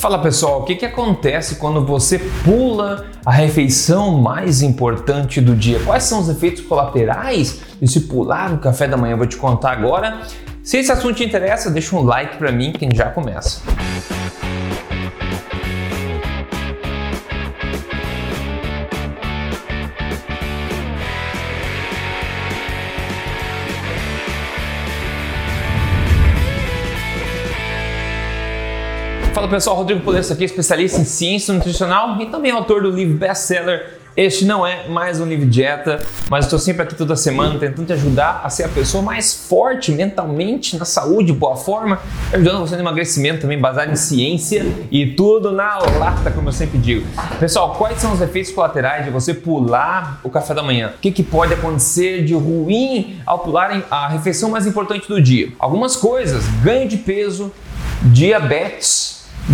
Fala pessoal, o que, que acontece quando você pula a refeição mais importante do dia? Quais são os efeitos colaterais de se pular o café da manhã? Eu vou te contar agora. Se esse assunto te interessa, deixa um like para mim que já começa. Fala pessoal, Rodrigo Polesso aqui, especialista em ciência nutricional e também autor do livro best-seller este não é mais um livro dieta, mas estou sempre aqui toda semana tentando te ajudar a ser a pessoa mais forte mentalmente, na saúde, boa forma, ajudando você no emagrecimento também baseado em ciência e tudo na lata, como eu sempre digo. Pessoal, quais são os efeitos colaterais de você pular o café da manhã? O que, que pode acontecer de ruim ao pular a refeição mais importante do dia? Algumas coisas, ganho de peso, diabetes,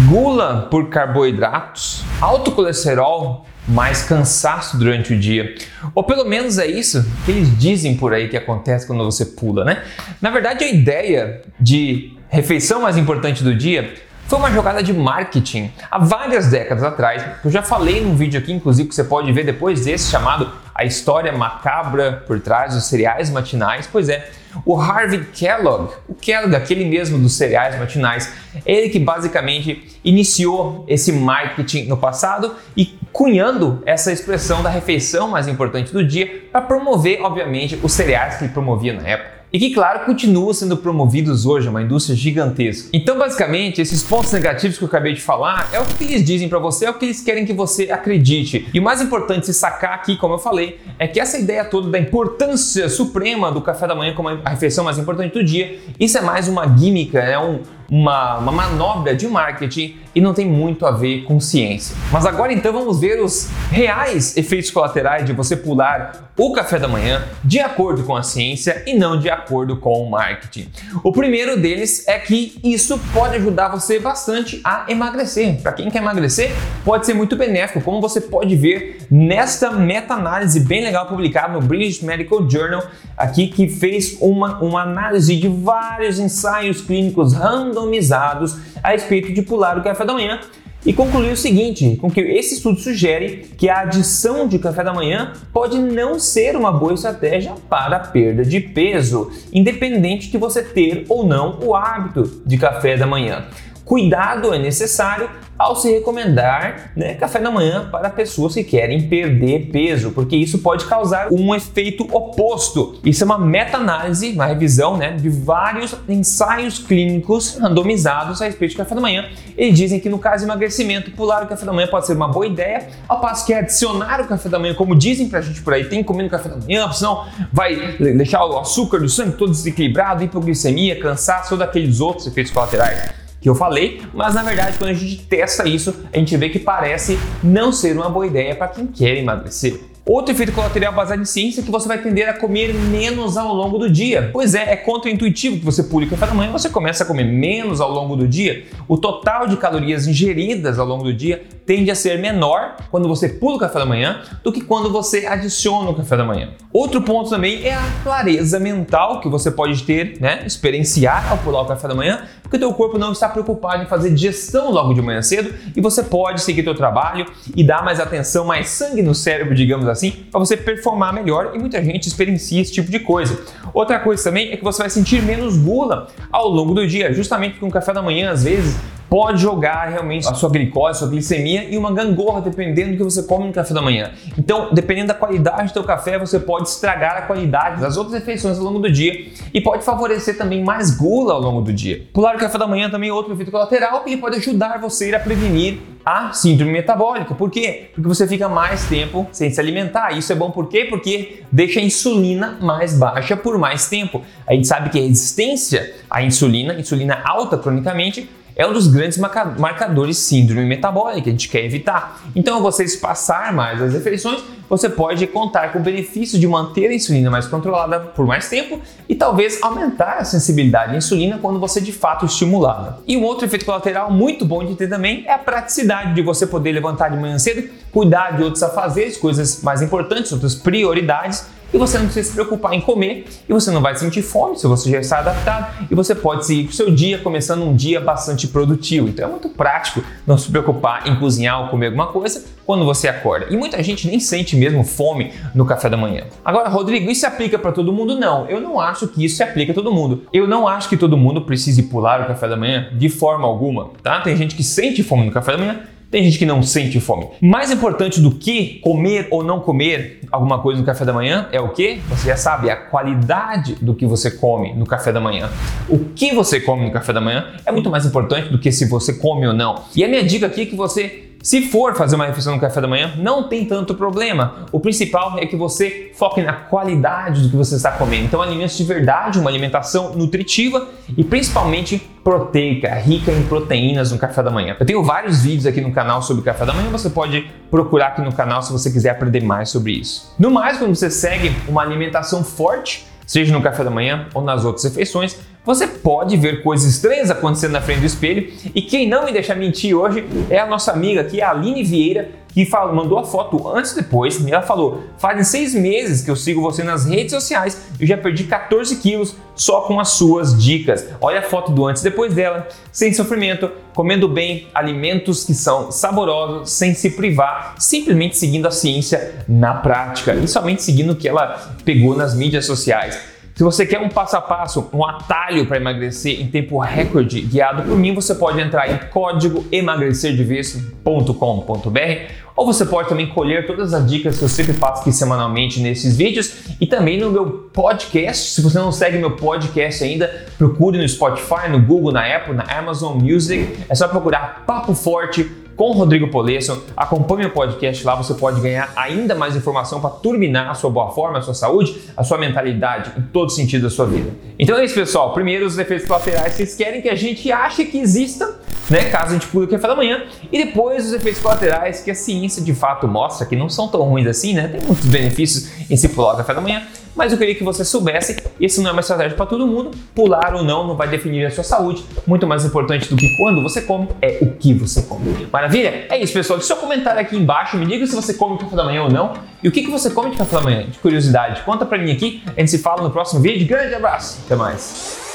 gula por carboidratos, alto colesterol, mais cansaço durante o dia. Ou pelo menos é isso que eles dizem por aí que acontece quando você pula, né? Na verdade, a ideia de refeição mais importante do dia foi uma jogada de marketing há várias décadas atrás. Eu já falei num vídeo aqui, inclusive, que você pode ver depois desse, chamado A História Macabra por Trás dos Cereais Matinais. Pois é, o Harvey Kellogg, o Kellogg, aquele mesmo dos cereais matinais, ele que basicamente iniciou esse marketing no passado e cunhando essa expressão da refeição mais importante do dia para promover, obviamente, os cereais que ele promovia na época e que, claro, continuam sendo promovidos hoje, é uma indústria gigantesca. Então, basicamente, esses pontos negativos que eu acabei de falar é o que eles dizem para você, é o que eles querem que você acredite. E o mais importante se sacar aqui, como eu falei, é que essa ideia toda da importância suprema do café da manhã como a refeição mais importante do dia, isso é mais uma gimmick, é um, uma, uma manobra de marketing e não tem muito a ver com ciência. Mas agora então vamos ver os reais efeitos colaterais de você pular o café da manhã de acordo com a ciência e não de acordo com o marketing. O primeiro deles é que isso pode ajudar você bastante a emagrecer. Para quem quer emagrecer, pode ser muito benéfico, como você pode ver nesta meta-análise bem legal publicada no British Medical Journal, aqui que fez uma, uma análise de vários ensaios clínicos randomizados a respeito de pular o café da manhã e concluiu o seguinte, com que esse estudo sugere que a adição de café da manhã pode não ser uma boa estratégia para a perda de peso, independente de você ter ou não o hábito de café da manhã. Cuidado é necessário ao se recomendar né, café da manhã para pessoas que querem perder peso, porque isso pode causar um efeito oposto. Isso é uma meta-análise, uma revisão né, de vários ensaios clínicos randomizados a respeito de café da manhã. Eles dizem que no caso de emagrecimento, pular o café da manhã pode ser uma boa ideia, ao passo que adicionar o café da manhã, como dizem pra gente por aí, tem que comer no café da manhã, senão vai deixar o açúcar do sangue todo desequilibrado, hipoglicemia, cansaço, todos aqueles outros efeitos colaterais que eu falei, mas na verdade quando a gente testa isso, a gente vê que parece não ser uma boa ideia para quem quer emagrecer. Outro efeito colateral baseado em ciência é que você vai tender a comer menos ao longo do dia. Pois é, é contraintuitivo que você pule café da manhã e você começa a comer menos ao longo do dia. O total de calorias ingeridas ao longo do dia tende a ser menor quando você pula o café da manhã do que quando você adiciona o café da manhã. Outro ponto também é a clareza mental que você pode ter, né, experienciar ao pular o café da manhã, porque teu corpo não está preocupado em fazer digestão logo de manhã cedo e você pode seguir teu trabalho e dar mais atenção, mais sangue no cérebro, digamos assim, para você performar melhor e muita gente experiencia esse tipo de coisa. Outra coisa também é que você vai sentir menos gula ao longo do dia, justamente porque um café da manhã às vezes pode jogar realmente a sua glicose, a sua glicemia e uma gangorra, dependendo do que você come no café da manhã. Então, dependendo da qualidade do seu café, você pode estragar a qualidade das outras refeições ao longo do dia e pode favorecer também mais gula ao longo do dia. Pular o café da manhã também é outro efeito colateral e pode ajudar você a prevenir a síndrome metabólica. Por quê? Porque você fica mais tempo sem se alimentar. Isso é bom por quê? Porque deixa a insulina mais baixa por mais tempo. A gente sabe que a resistência à insulina, insulina alta cronicamente, é um dos grandes marcadores síndrome metabólica que a gente quer evitar. Então, você espaçar mais as refeições, você pode contar com o benefício de manter a insulina mais controlada por mais tempo e talvez aumentar a sensibilidade à insulina quando você de fato estimulá-la. E um outro efeito colateral muito bom de ter também é a praticidade de você poder levantar de manhã cedo, cuidar de outros afazeres, coisas mais importantes, outras prioridades e você não precisa se preocupar em comer e você não vai sentir fome se você já está adaptado e você pode seguir o seu dia começando um dia bastante produtivo. Então é muito prático não se preocupar em cozinhar ou comer alguma coisa quando você acorda. E muita gente nem sente mesmo fome no café da manhã. Agora, Rodrigo, isso se aplica para todo mundo? Não, eu não acho que isso se aplica a todo mundo. Eu não acho que todo mundo precise pular o café da manhã de forma alguma, tá? Tem gente que sente fome no café da manhã, tem gente que não sente fome. Mais importante do que comer ou não comer alguma coisa no café da manhã é o que? Você já sabe, a qualidade do que você come no café da manhã. O que você come no café da manhã é muito mais importante do que se você come ou não. E a minha dica aqui é que você se for fazer uma refeição no café da manhã, não tem tanto problema. O principal é que você foque na qualidade do que você está comendo. Então, alimentos de verdade, uma alimentação nutritiva e principalmente proteica, rica em proteínas no café da manhã. Eu tenho vários vídeos aqui no canal sobre café da manhã, você pode procurar aqui no canal se você quiser aprender mais sobre isso. No mais, quando você segue uma alimentação forte, seja no café da manhã ou nas outras refeições, você pode ver coisas estranhas acontecendo na frente do espelho. E quem não me deixa mentir hoje é a nossa amiga aqui, a Aline Vieira, que falou, mandou a foto antes e depois. E ela falou: fazem seis meses que eu sigo você nas redes sociais e já perdi 14 quilos só com as suas dicas. Olha a foto do antes e depois dela, sem sofrimento, comendo bem, alimentos que são saborosos, sem se privar, simplesmente seguindo a ciência na prática e somente seguindo o que ela pegou nas mídias sociais. Se você quer um passo a passo, um atalho para emagrecer em tempo recorde guiado por mim, você pode entrar em código emagrecerdevesso.com.br ou você pode também colher todas as dicas que eu sempre passo aqui semanalmente nesses vídeos e também no meu podcast. Se você não segue meu podcast ainda, procure no Spotify, no Google, na Apple, na Amazon Music. É só procurar Papo Forte com o Rodrigo Polesso. Acompanhe o podcast lá, você pode ganhar ainda mais informação para turbinar a sua boa forma, a sua saúde, a sua mentalidade, em todo sentido da sua vida. Então é isso, pessoal. Primeiro, os efeitos colaterais vocês querem que a gente ache que existam, né? Caso a gente pule o café da manhã. E depois os efeitos colaterais que a ciência de fato mostra que não são tão ruins assim, né? Tem muitos benefícios em se pular o café da manhã mas eu queria que você soubesse, isso não é uma estratégia para todo mundo, pular ou não não vai definir a sua saúde, muito mais importante do que quando você come é o que você come. Maravilha? É isso, pessoal. Deixa seu comentário aqui embaixo, me diga se você come café da manhã ou não, e o que, que você come de café da manhã, de curiosidade. Conta pra mim aqui, a gente se fala no próximo vídeo. Grande abraço, até mais.